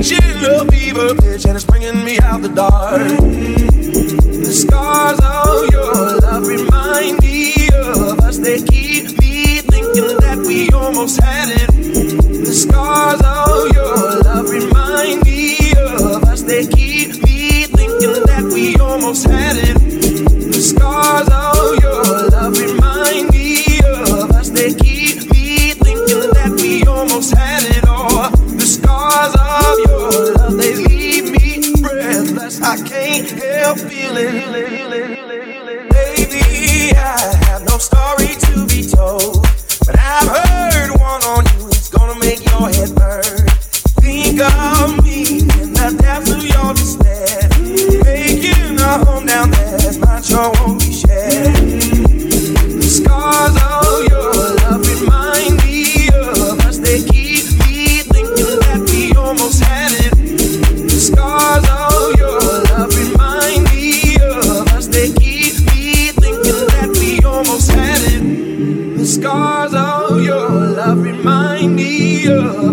reaching a fever pitch, and it's bringing me out the dark. The scars of your love remind me of us. They keep me thinking that we almost had it. The scars of your love remind me of us. They keep me thinking that we almost had it. The scars help feeling. Baby, I have no story to be told. But I've heard one on you, it's gonna make your head burn. Think of me in the depths of your despair. Making a home down there, not sure won't be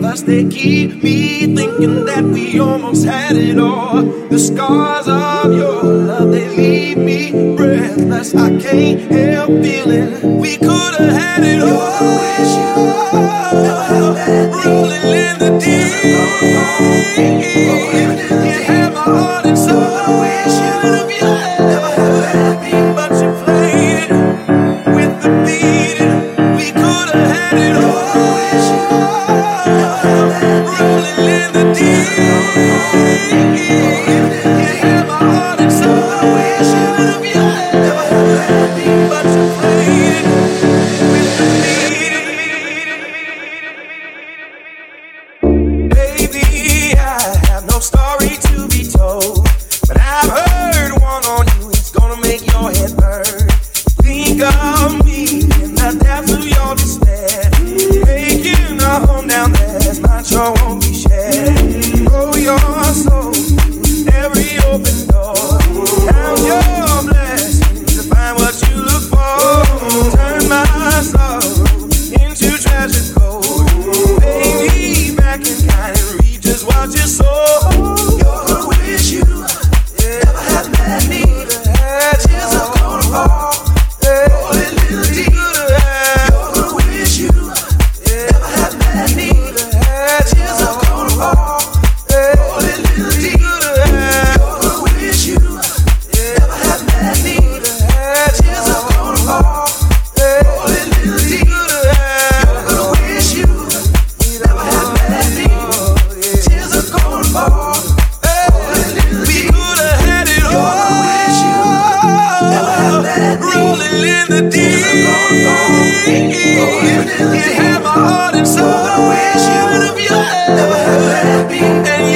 us. They keep me thinking that we almost had it all. The scars of your love, they leave me breathless. I can't help feeling we could have had it all. Rolling in the deep. You had my heart and soul. My heart and soul. Should have you never had me. And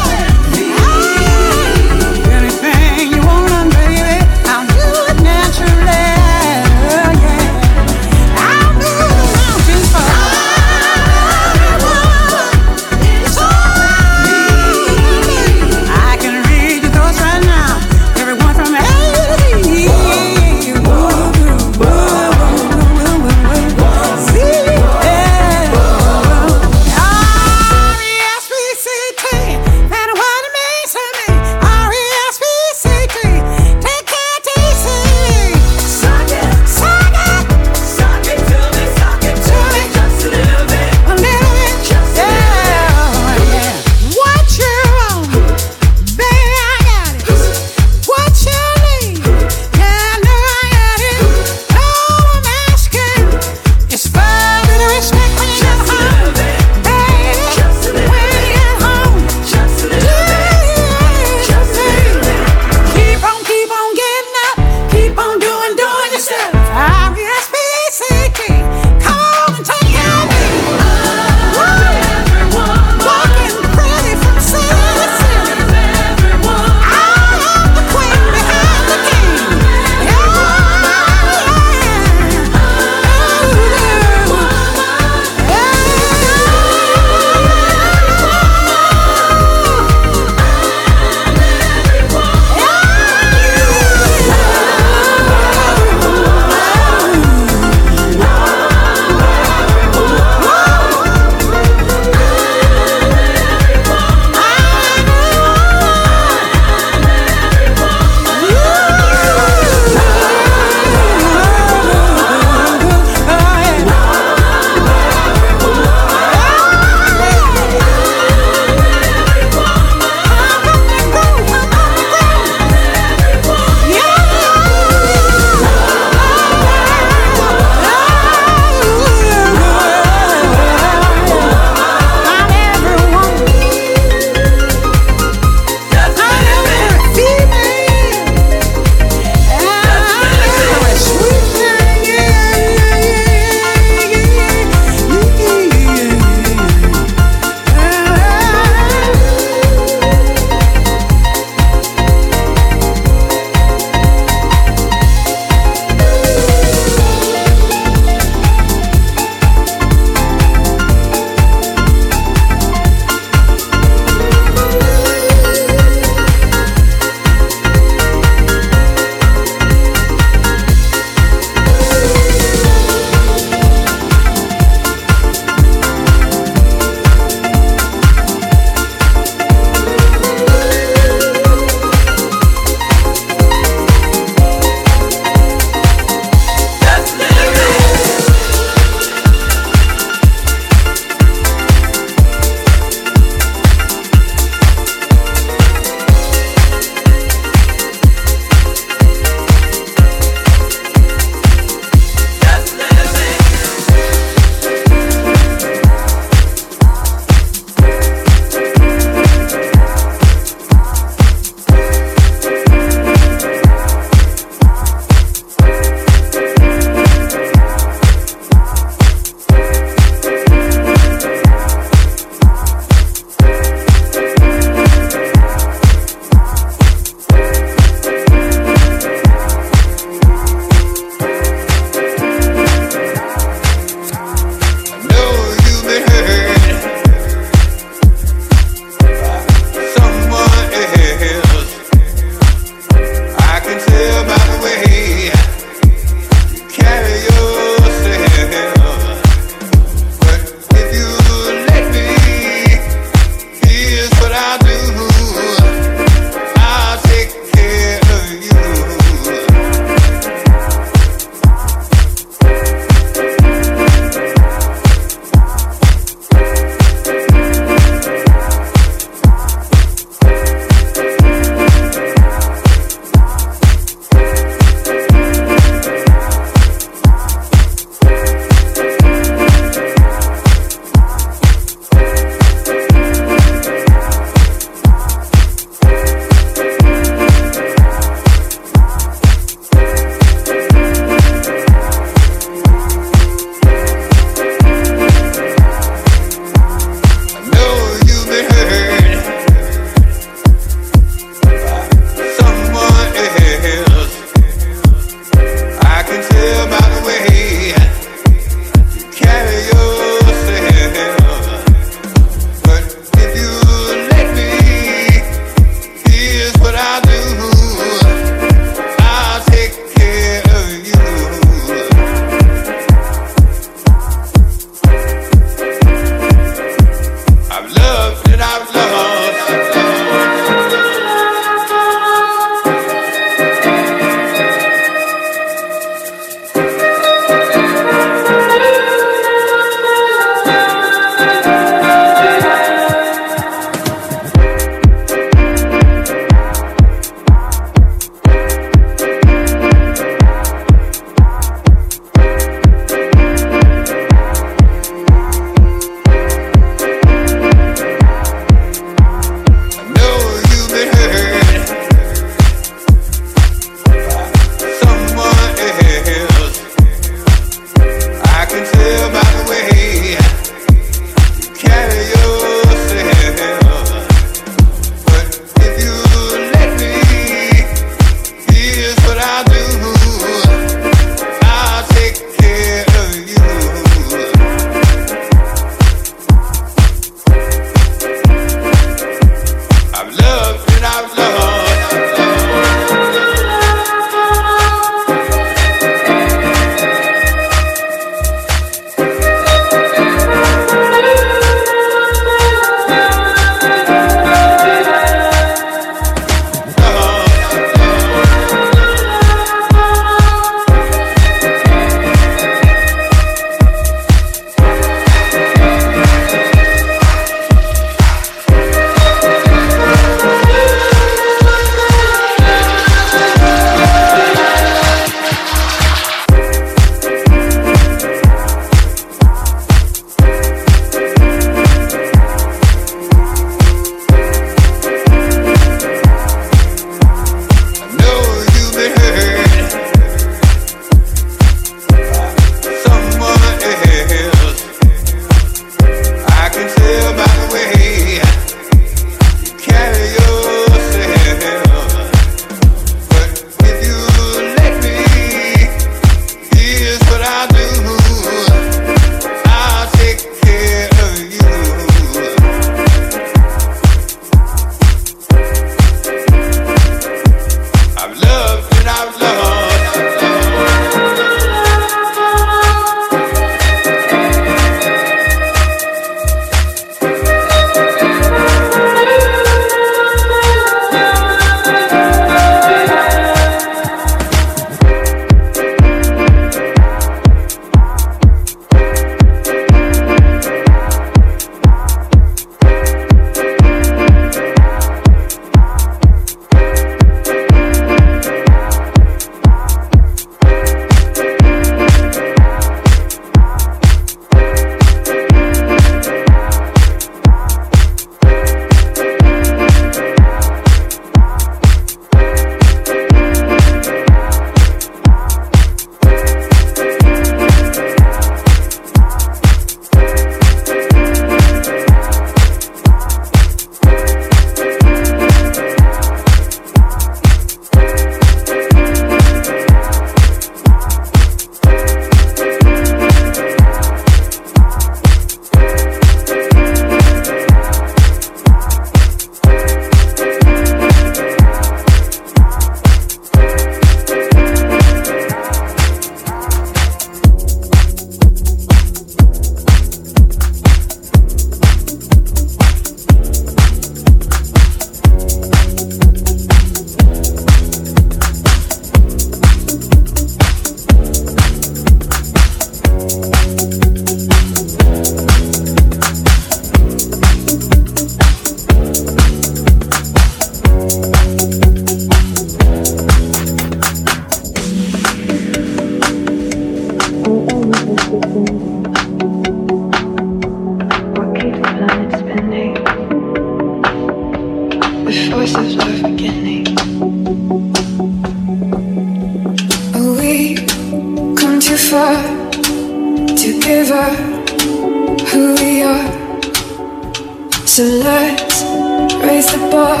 raise the bar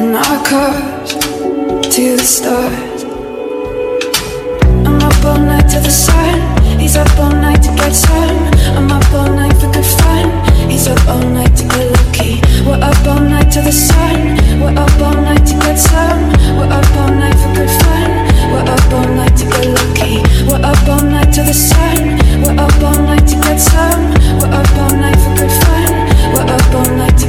and our cars to the stars. I'm up all night to the sun. He's up all night to get some. I'm up all night for good fun. He's up all night to get lucky. We're up all night to the sun. We're up all night to get some. We're up all night for good fun. We're up all night to get lucky. We're up all night to the sun. We're up all night to get some. We're up all night for good fun. We're up all night.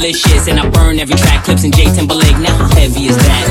delicious. And I burn every track, Clipse and J Timberlake. Now, how heavy is that?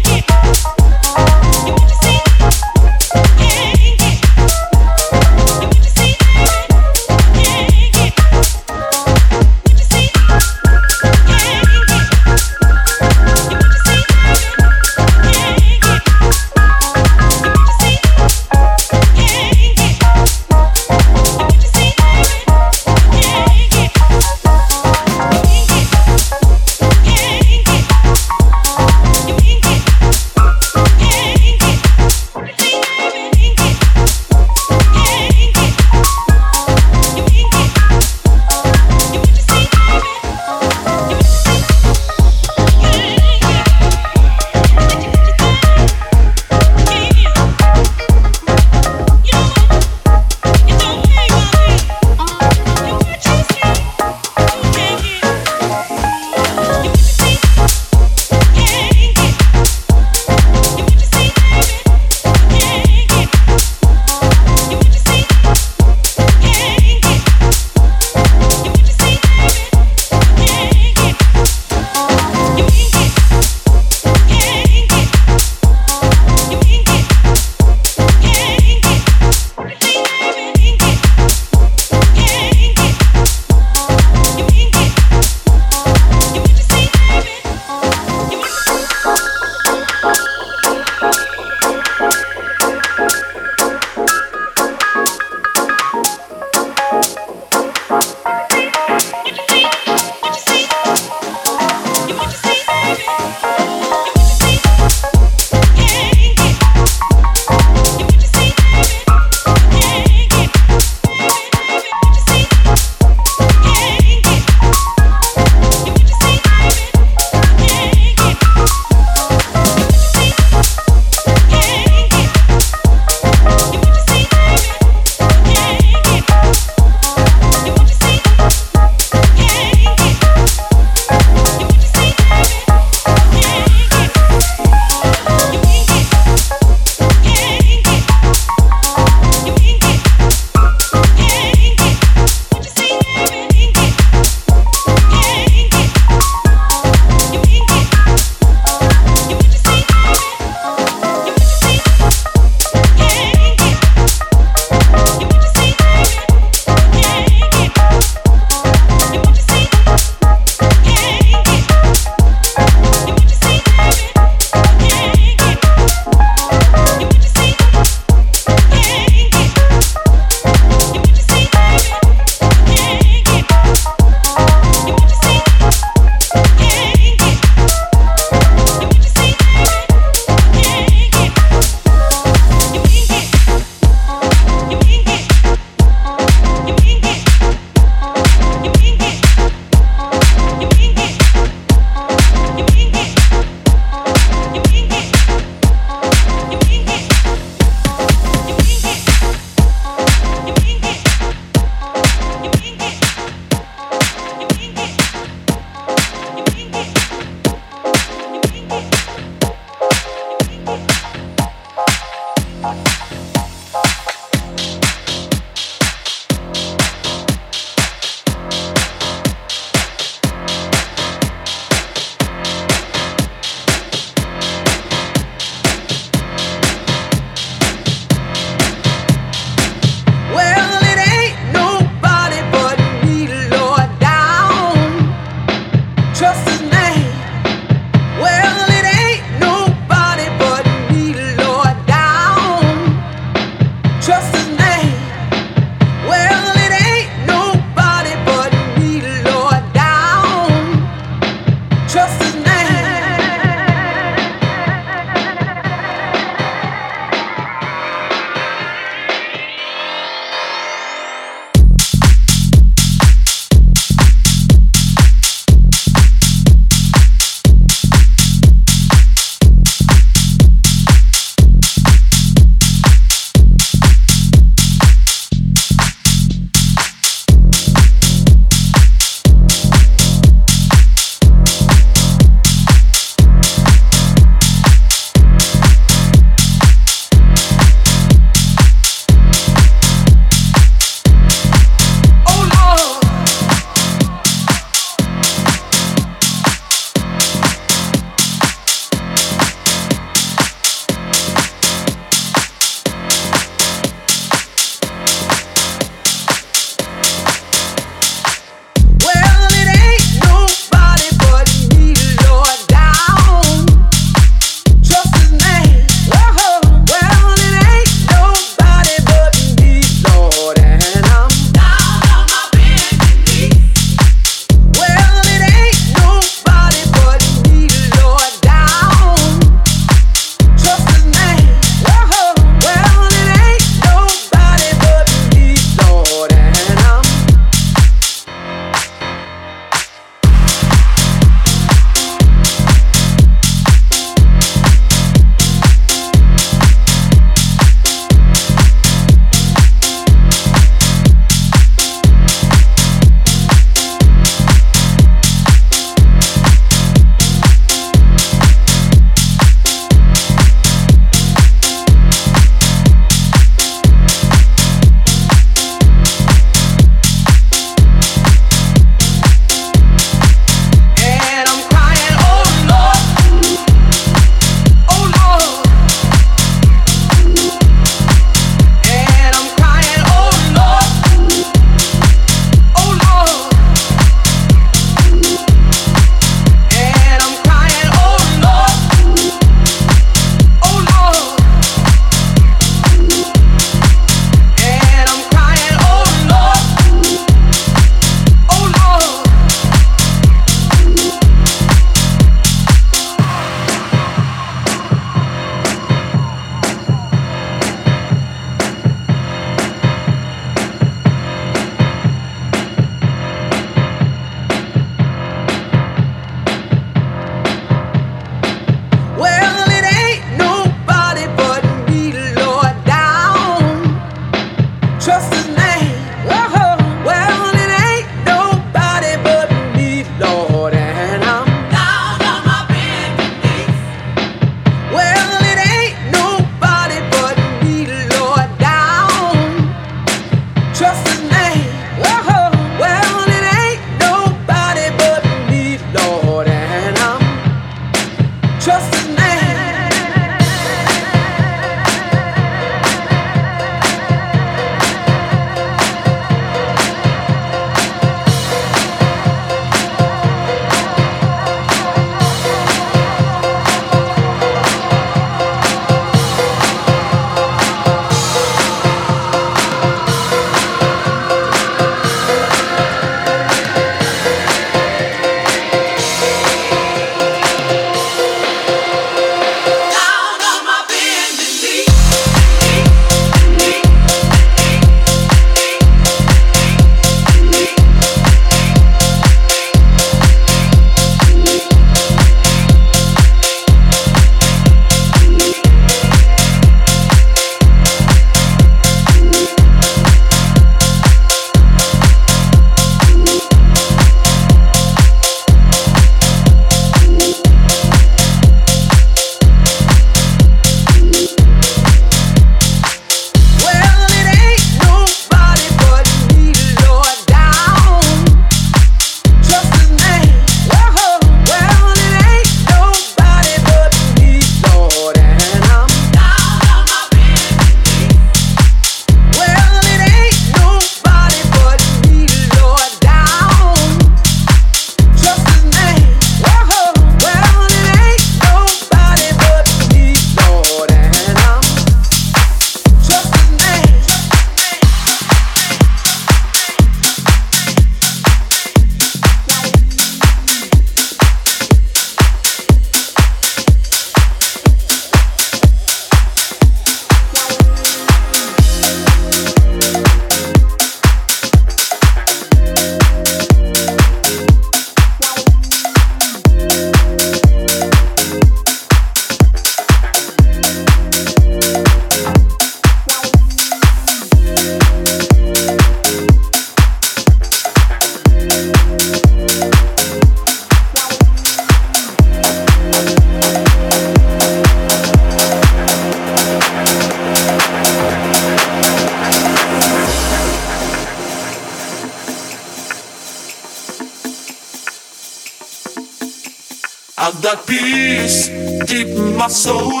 Got peace deep in my soul.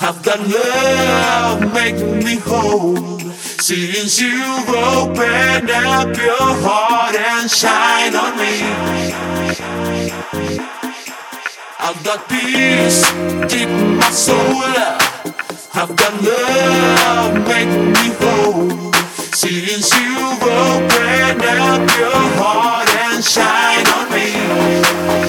I've got love making me whole. Since you've opened up your heart and shine on me. I've got peace deep in my soul. I've got love making me whole. Since you've opened up your heart and shine on me.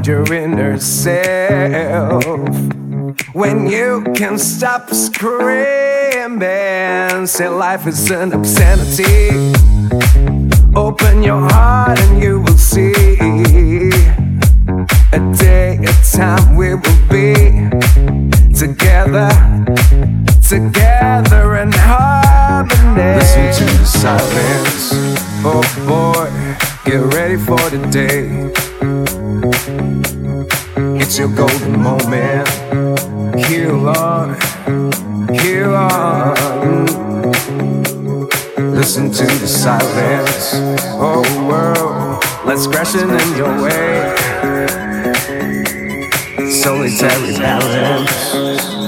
find your inner self. When you can stop screaming, say life is an obscenity. your golden moment. Here, on, here, on. Listen to the silence. Oh, world, let's crash it in your way. Solitary balance.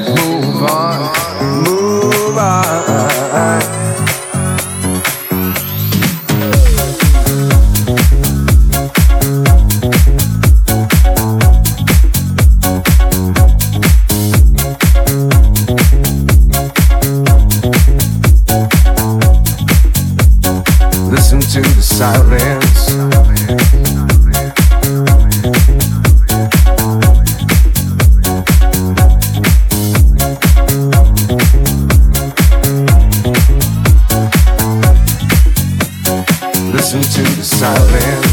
listen to the silence. listen to the silence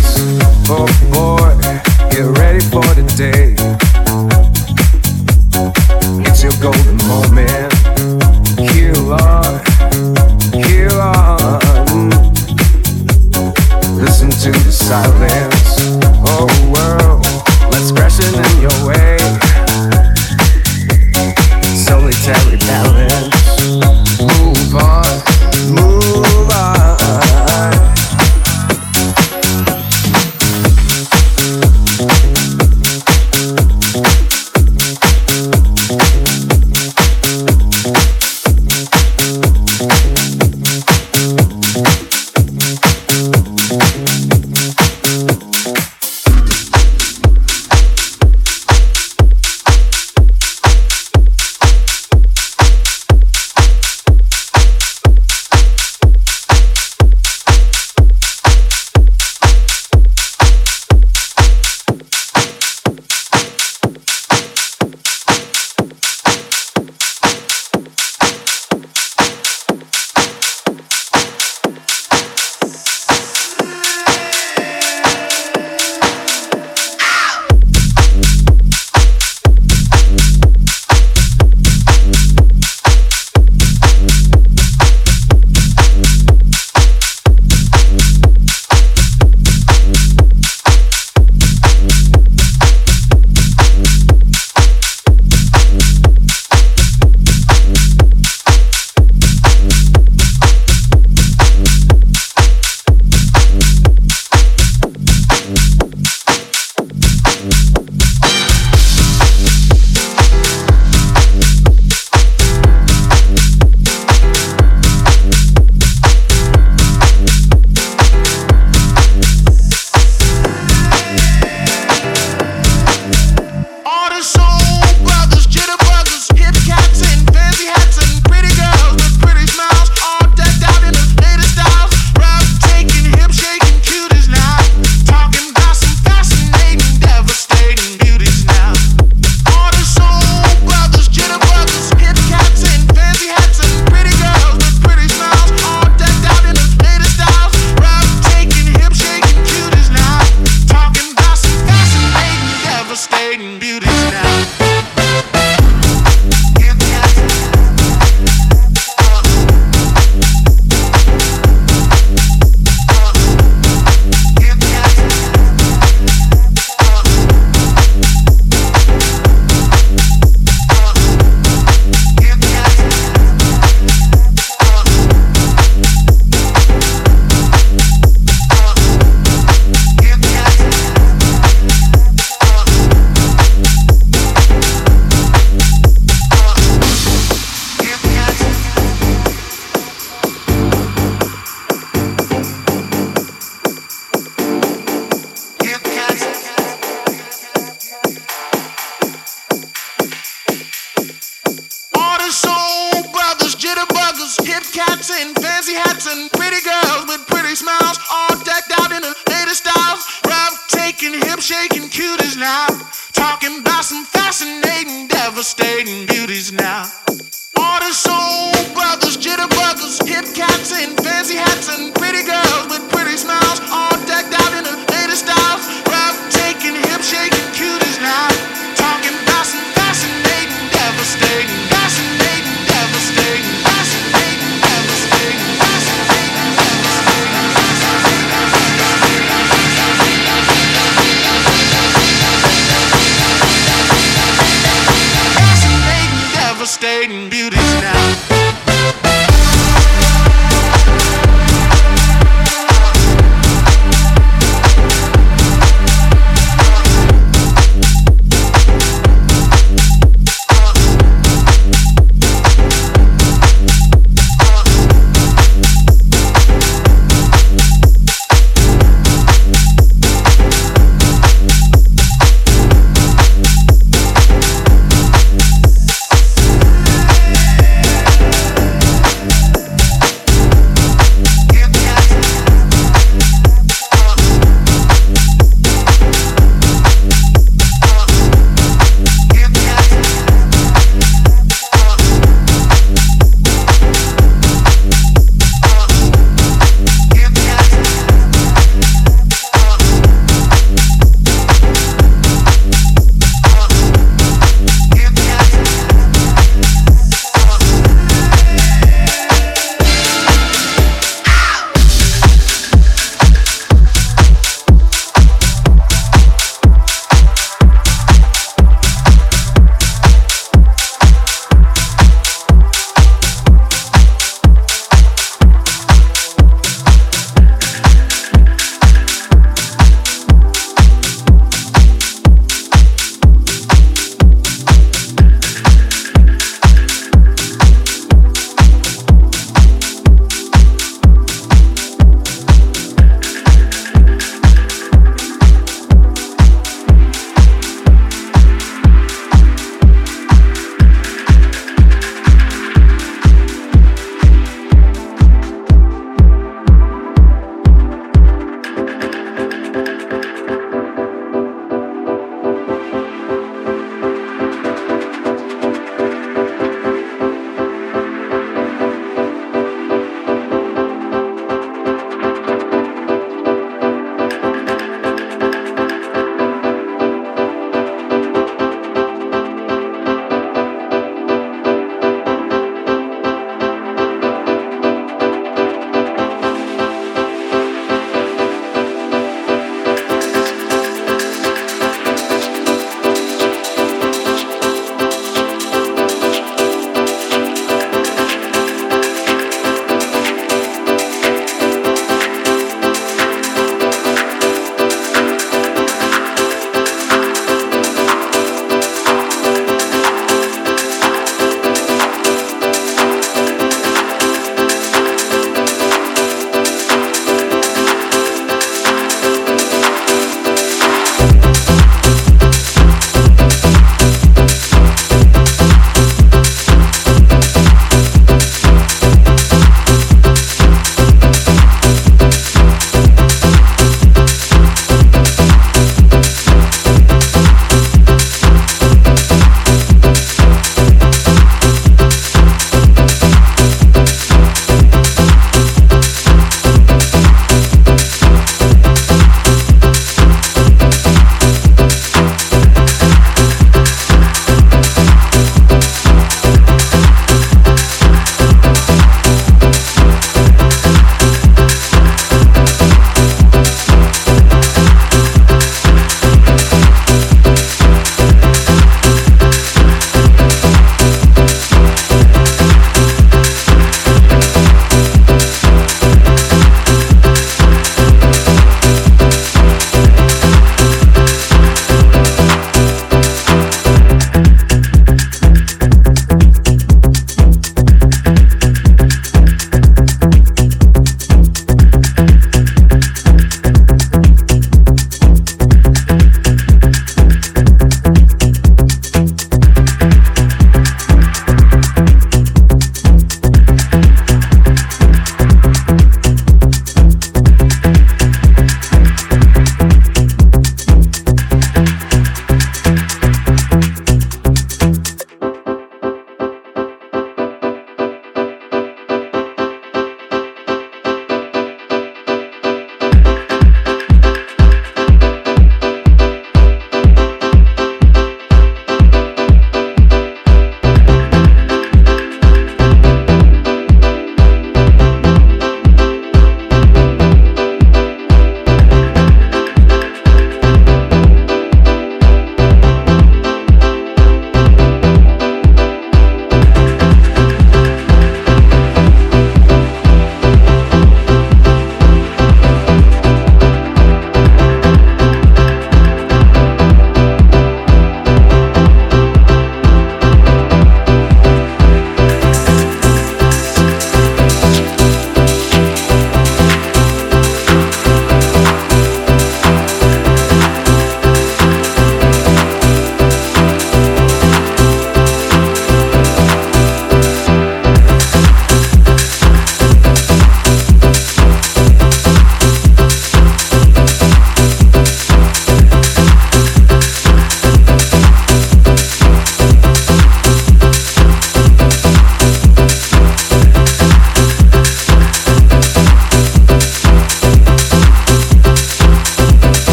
shaking cuties now, talking about some fascinating, devastating beauties now.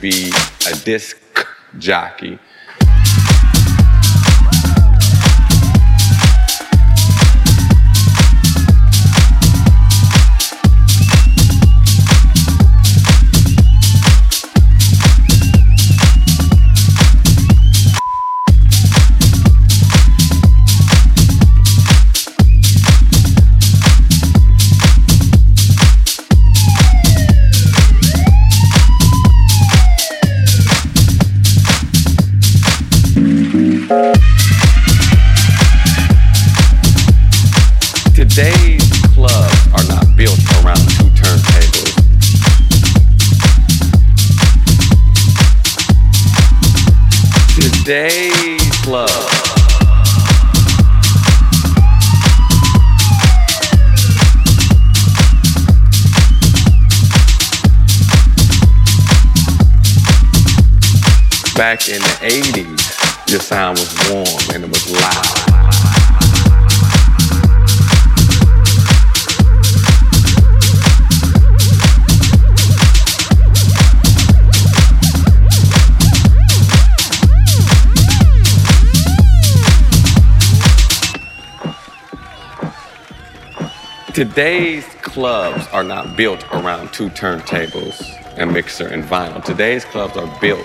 Be a disc jockey, Back in the 80s, your sound was warm and it was loud. Today's clubs are not built around two turntables, a mixer, and vinyl. Today's clubs are built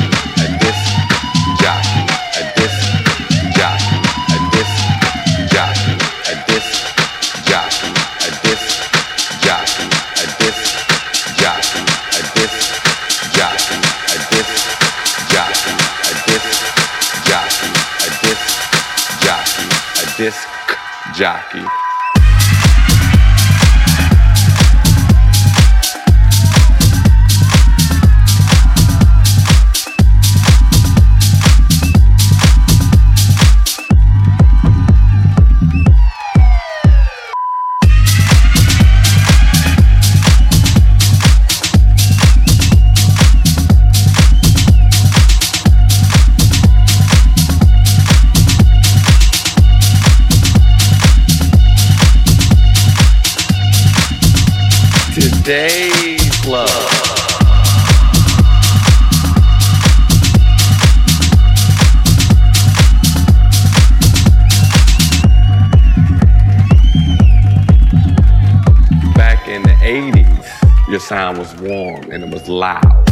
jockey. Today's club. Back in the 80s, your sound was warm and it was loud.